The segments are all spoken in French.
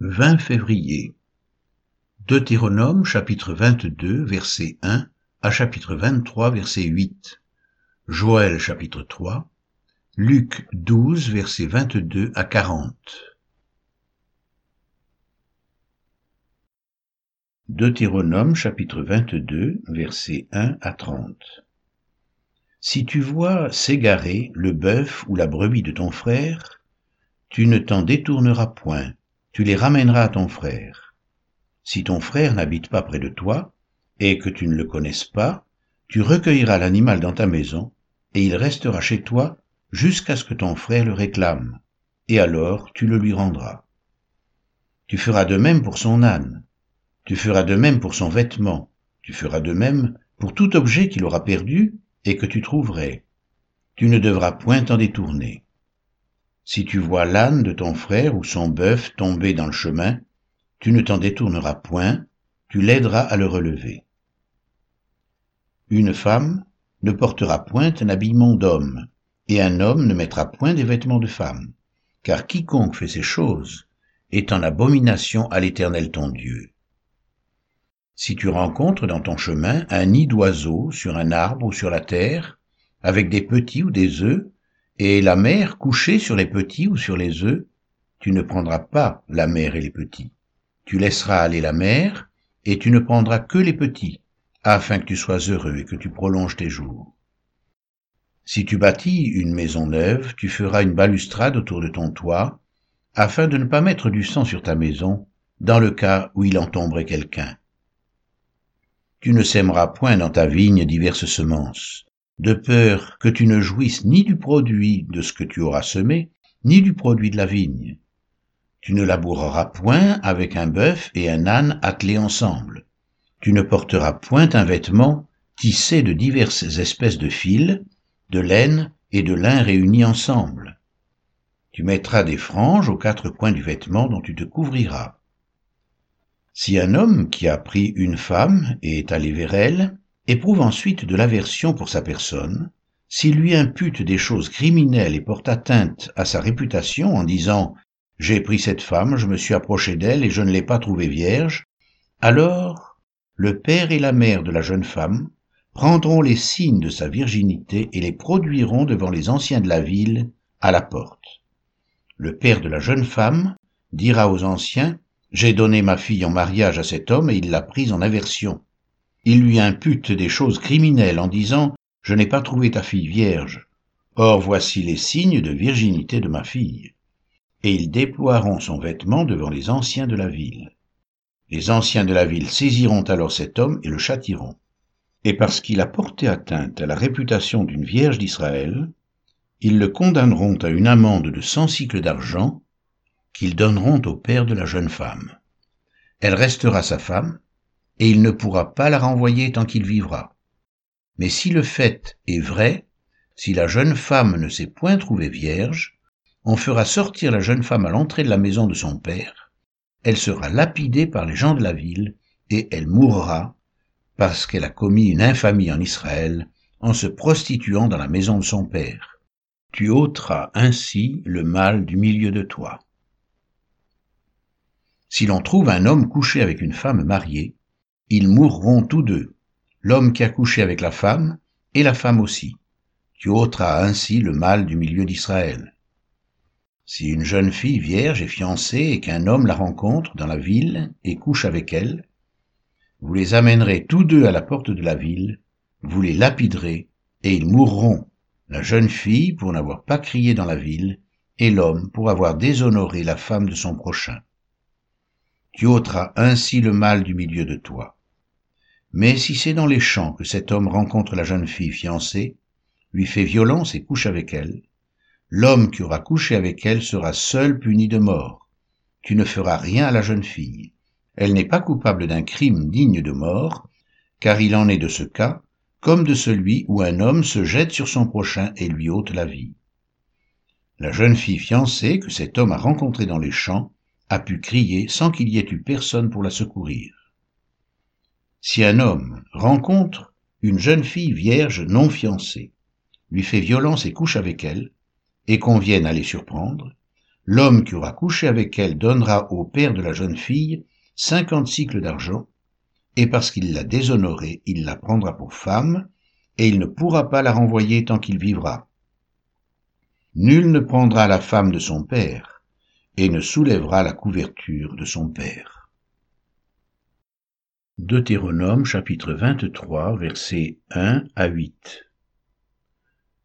20 février. Deutéronome chapitre 22 verset 1 à chapitre 23 verset 8. Joël chapitre 3. Luc 12 verset 22 à 40. Deutéronome chapitre 22 verset 1 à 30. Si tu vois s'égarer le bœuf ou la brebis de ton frère, tu ne t'en détourneras point, tu les ramèneras à ton frère. Si ton frère n'habite pas près de toi, et que tu ne le connaisses pas, tu recueilleras l'animal dans ta maison, et il restera chez toi jusqu'à ce que ton frère le réclame, et alors tu le lui rendras. Tu feras de même pour son âne, tu feras de même pour son vêtement, tu feras de même pour tout objet qu'il aura perdu et que tu trouverais. Tu ne devras point t'en détourner. Si tu vois l'âne de ton frère ou son bœuf tomber dans le chemin, tu ne t'en détourneras point, tu l'aideras à le relever. Une femme ne portera point un habillement d'homme, et un homme ne mettra point des vêtements de femme, car quiconque fait ces choses est en abomination à l'Éternel ton Dieu. Si tu rencontres dans ton chemin un nid d'oiseaux sur un arbre ou sur la terre, avec des petits ou des œufs, et la mère couchée sur les petits ou sur les œufs, tu ne prendras pas la mère et les petits. Tu laisseras aller la mère, et tu ne prendras que les petits, afin que tu sois heureux et que tu prolonges tes jours. Si tu bâtis une maison neuve, tu feras une balustrade autour de ton toit, afin de ne pas mettre du sang sur ta maison, dans le cas où il en tomberait quelqu'un. Tu ne sèmeras point dans ta vigne diverses semences, de peur que tu ne jouisses ni du produit de ce que tu auras semé, ni du produit de la vigne. Tu ne laboureras point avec un bœuf et un âne attelés ensemble. Tu ne porteras point un vêtement tissé de diverses espèces de fils, de laine et de lin réunis ensemble. Tu mettras des franges aux quatre coins du vêtement dont tu te couvriras. Si un homme qui a pris une femme et est allé vers elle, éprouve ensuite de l'aversion pour sa personne, s'il lui impute des choses criminelles et porte atteinte à sa réputation en disant J'ai pris cette femme, je me suis approché d'elle et je ne l'ai pas trouvée vierge, alors le père et la mère de la jeune femme prendront les signes de sa virginité et les produiront devant les anciens de la ville à la porte. Le père de la jeune femme dira aux anciens j'ai donné ma fille en mariage à cet homme et il l'a prise en aversion. Il lui impute des choses criminelles en disant Je n'ai pas trouvé ta fille vierge. Or voici les signes de virginité de ma fille. Et ils déploieront son vêtement devant les anciens de la ville. Les anciens de la ville saisiront alors cet homme et le châtiront. Et parce qu'il a porté atteinte à la réputation d'une vierge d'Israël, ils le condamneront à une amende de cent cycles d'argent qu'ils donneront au père de la jeune femme. Elle restera sa femme, et il ne pourra pas la renvoyer tant qu'il vivra. Mais si le fait est vrai, si la jeune femme ne s'est point trouvée vierge, on fera sortir la jeune femme à l'entrée de la maison de son père, elle sera lapidée par les gens de la ville, et elle mourra parce qu'elle a commis une infamie en Israël en se prostituant dans la maison de son père. Tu ôteras ainsi le mal du milieu de toi. Si l'on trouve un homme couché avec une femme mariée, ils mourront tous deux, l'homme qui a couché avec la femme et la femme aussi. Tu ôteras ainsi le mal du milieu d'Israël. Si une jeune fille vierge est fiancée et qu'un homme la rencontre dans la ville et couche avec elle, vous les amènerez tous deux à la porte de la ville, vous les lapiderez, et ils mourront, la jeune fille pour n'avoir pas crié dans la ville, et l'homme pour avoir déshonoré la femme de son prochain tu ôteras ainsi le mal du milieu de toi. Mais si c'est dans les champs que cet homme rencontre la jeune fille fiancée, lui fait violence et couche avec elle, l'homme qui aura couché avec elle sera seul puni de mort. Tu ne feras rien à la jeune fille. Elle n'est pas coupable d'un crime digne de mort, car il en est de ce cas, comme de celui où un homme se jette sur son prochain et lui ôte la vie. La jeune fille fiancée que cet homme a rencontrée dans les champs a pu crier sans qu'il y ait eu personne pour la secourir. Si un homme rencontre une jeune fille vierge non fiancée, lui fait violence et couche avec elle, et qu'on vienne à les surprendre, l'homme qui aura couché avec elle donnera au père de la jeune fille cinquante cycles d'argent, et parce qu'il l'a déshonorée, il la prendra pour femme, et il ne pourra pas la renvoyer tant qu'il vivra. Nul ne prendra la femme de son père, et ne soulèvera la couverture de son père. Deutéronome chapitre 23 versets 1 à 8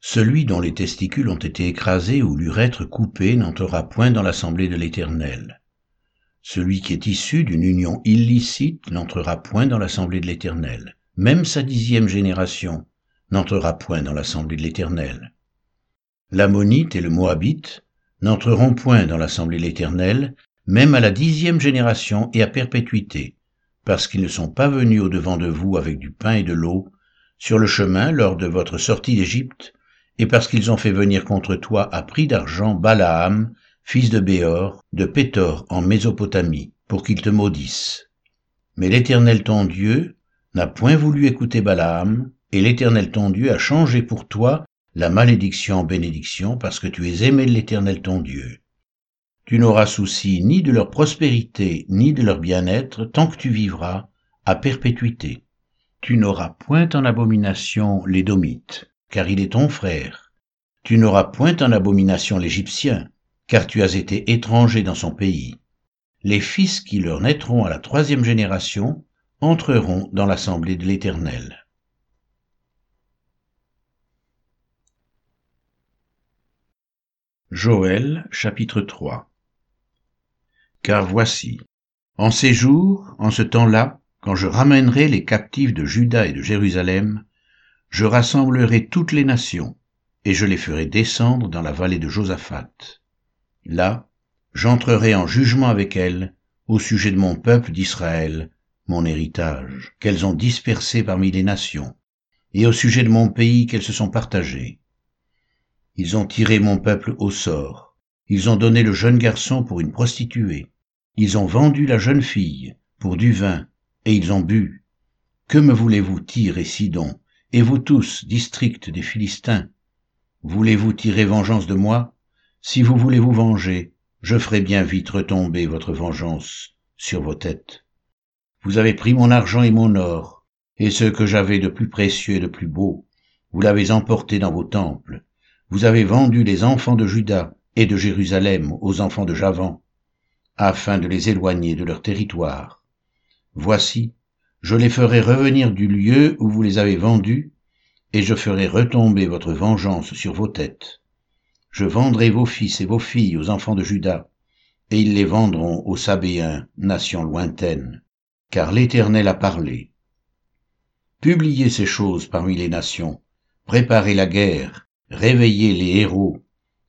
Celui dont les testicules ont été écrasés ou l'urètre coupé n'entrera point dans l'assemblée de l'Éternel. Celui qui est issu d'une union illicite n'entrera point dans l'assemblée de l'Éternel. Même sa dixième génération n'entrera point dans l'assemblée de l'Éternel. L'Ammonite et le Moabite n'entreront point dans l'assemblée de l'Éternel, même à la dixième génération et à perpétuité, parce qu'ils ne sont pas venus au-devant de vous avec du pain et de l'eau, sur le chemin lors de votre sortie d'Égypte, et parce qu'ils ont fait venir contre toi à prix d'argent Balaam, fils de Béor, de Pétor en Mésopotamie, pour qu'il te maudisse. Mais l'Éternel ton Dieu n'a point voulu écouter Balaam, et l'Éternel ton Dieu a changé pour toi la malédiction en bénédiction, parce que tu es aimé de l'Éternel ton Dieu. Tu n'auras souci ni de leur prospérité, ni de leur bien-être, tant que tu vivras, à perpétuité. Tu n'auras point en abomination l'Édomite, car il est ton frère. Tu n'auras point en abomination l'Égyptien, car tu as été étranger dans son pays. Les fils qui leur naîtront à la troisième génération entreront dans l'assemblée de l'Éternel. Joël chapitre 3 car voici, en ces jours, en ce temps-là, quand je ramènerai les captifs de Juda et de Jérusalem, je rassemblerai toutes les nations, et je les ferai descendre dans la vallée de Josaphat. Là, j'entrerai en jugement avec elles au sujet de mon peuple d'Israël, mon héritage, qu'elles ont dispersé parmi les nations, et au sujet de mon pays qu'elles se sont partagées. Ils ont tiré mon peuple au sort, ils ont donné le jeune garçon pour une prostituée, ils ont vendu la jeune fille pour du vin, et ils ont bu. Que me voulez-vous, Tyr et Sidon, et vous tous, districts des Philistins? Voulez-vous tirer vengeance de moi? Si vous voulez vous venger, je ferai bien vite retomber votre vengeance sur vos têtes. Vous avez pris mon argent et mon or, et ce que j'avais de plus précieux et de plus beau, vous l'avez emporté dans vos temples. Vous avez vendu les enfants de Juda et de Jérusalem aux enfants de Javan afin de les éloigner de leur territoire. Voici, je les ferai revenir du lieu où vous les avez vendus, et je ferai retomber votre vengeance sur vos têtes. Je vendrai vos fils et vos filles aux enfants de Juda, et ils les vendront aux Sabéens, nation lointaine, car l'Éternel a parlé. Publiez ces choses parmi les nations, préparez la guerre, réveillez les héros,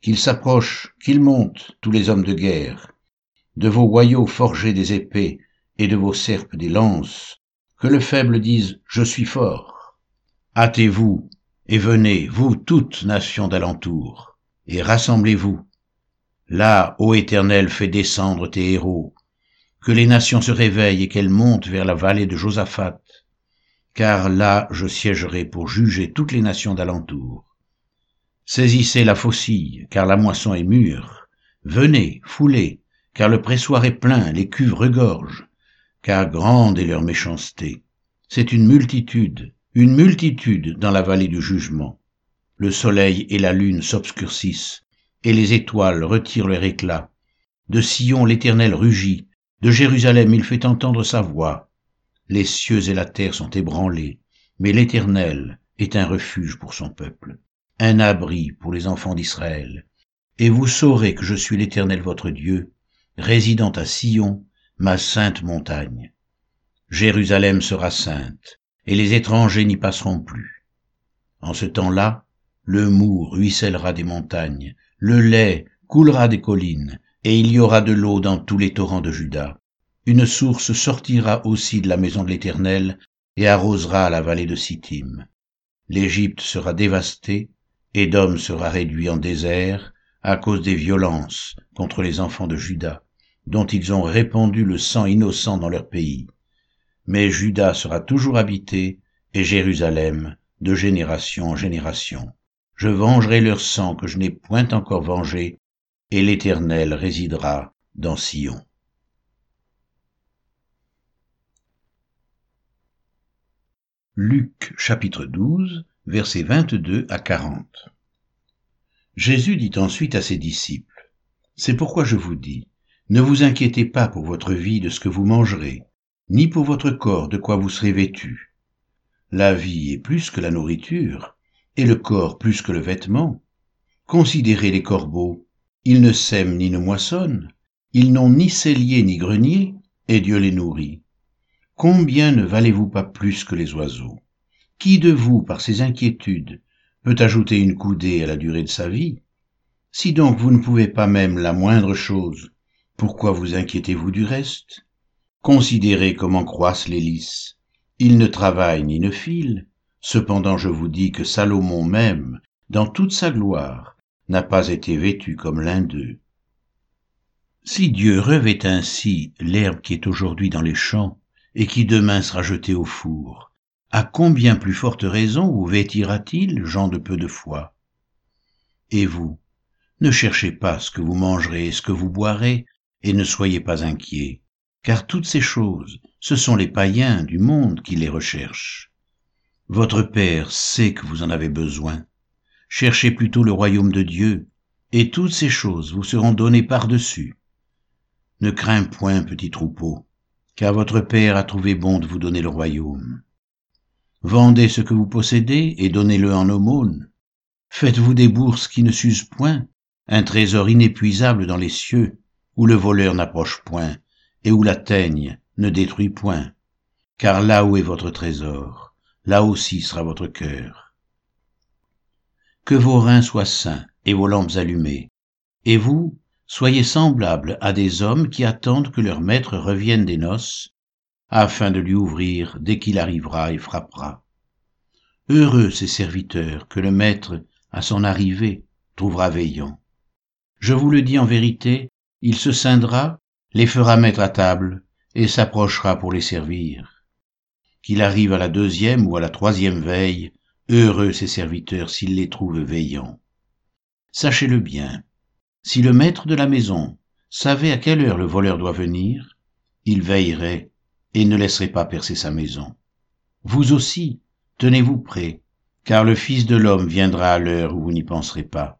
qu'ils s'approchent, qu'ils montent, tous les hommes de guerre, de vos boyaux forgés des épées et de vos serpes des lances, que le faible dise Je suis fort. Hâtez-vous et venez, vous toutes nations d'alentour, et rassemblez-vous. Là, ô Éternel, fais descendre tes héros, que les nations se réveillent et qu'elles montent vers la vallée de Josaphat, car là je siégerai pour juger toutes les nations d'alentour. Saisissez la faucille, car la moisson est mûre. Venez, foulez, car le pressoir est plein, les cuves regorgent, car grande est leur méchanceté. C'est une multitude, une multitude dans la vallée du jugement. Le soleil et la lune s'obscurcissent, et les étoiles retirent leur éclat. De Sion l'Éternel rugit, de Jérusalem il fait entendre sa voix. Les cieux et la terre sont ébranlés, mais l'Éternel est un refuge pour son peuple, un abri pour les enfants d'Israël. Et vous saurez que je suis l'Éternel votre Dieu, résidant à Sion, ma sainte montagne. Jérusalem sera sainte, et les étrangers n'y passeront plus. En ce temps-là, le mou ruissellera des montagnes, le lait coulera des collines, et il y aura de l'eau dans tous les torrents de Juda. Une source sortira aussi de la maison de l'Éternel et arrosera la vallée de Sittim. L'Égypte sera dévastée, Édom sera réduit en désert à cause des violences contre les enfants de Juda dont ils ont répandu le sang innocent dans leur pays. Mais Juda sera toujours habité, et Jérusalem, de génération en génération. Je vengerai leur sang que je n'ai point encore vengé, et l'Éternel résidera dans Sion. Luc chapitre 12 versets 22 à 40 Jésus dit ensuite à ses disciples, C'est pourquoi je vous dis, ne vous inquiétez pas pour votre vie de ce que vous mangerez, ni pour votre corps de quoi vous serez vêtu. La vie est plus que la nourriture, et le corps plus que le vêtement. Considérez les corbeaux, ils ne sèment ni ne moissonnent, ils n'ont ni cellier ni grenier, et Dieu les nourrit. Combien ne valez-vous pas plus que les oiseaux? Qui de vous, par ses inquiétudes, peut ajouter une coudée à la durée de sa vie? Si donc vous ne pouvez pas même la moindre chose, pourquoi vous inquiétez-vous du reste? Considérez comment croissent les lys. Ils ne travaillent ni ne filent. Cependant je vous dis que Salomon même, dans toute sa gloire, n'a pas été vêtu comme l'un d'eux. Si Dieu revêt ainsi l'herbe qui est aujourd'hui dans les champs, et qui demain sera jeté au four, à combien plus forte raison vous vêtira-t-il, gens de peu de foi? Et vous, ne cherchez pas ce que vous mangerez et ce que vous boirez, et ne soyez pas inquiets, car toutes ces choses, ce sont les païens du monde qui les recherchent. Votre Père sait que vous en avez besoin. Cherchez plutôt le royaume de Dieu, et toutes ces choses vous seront données par-dessus. Ne crains point, petit troupeau, car votre Père a trouvé bon de vous donner le royaume. Vendez ce que vous possédez et donnez-le en aumône. Faites-vous des bourses qui ne s'usent point, un trésor inépuisable dans les cieux, où le voleur n'approche point, et où la teigne ne détruit point. Car là où est votre trésor, là aussi sera votre cœur. Que vos reins soient sains et vos lampes allumées, et vous, soyez semblables à des hommes qui attendent que leur maître revienne des noces, afin de lui ouvrir dès qu'il arrivera et frappera. Heureux ces serviteurs que le maître, à son arrivée, trouvera veillant. Je vous le dis en vérité, il se scindra, les fera mettre à table, et s'approchera pour les servir. Qu'il arrive à la deuxième ou à la troisième veille, heureux ces serviteurs s'il les trouve veillants. Sachez-le bien, si le maître de la maison savait à quelle heure le voleur doit venir, il veillerait et ne laisserait pas percer sa maison. Vous aussi, tenez-vous prêts, car le Fils de l'homme viendra à l'heure où vous n'y penserez pas.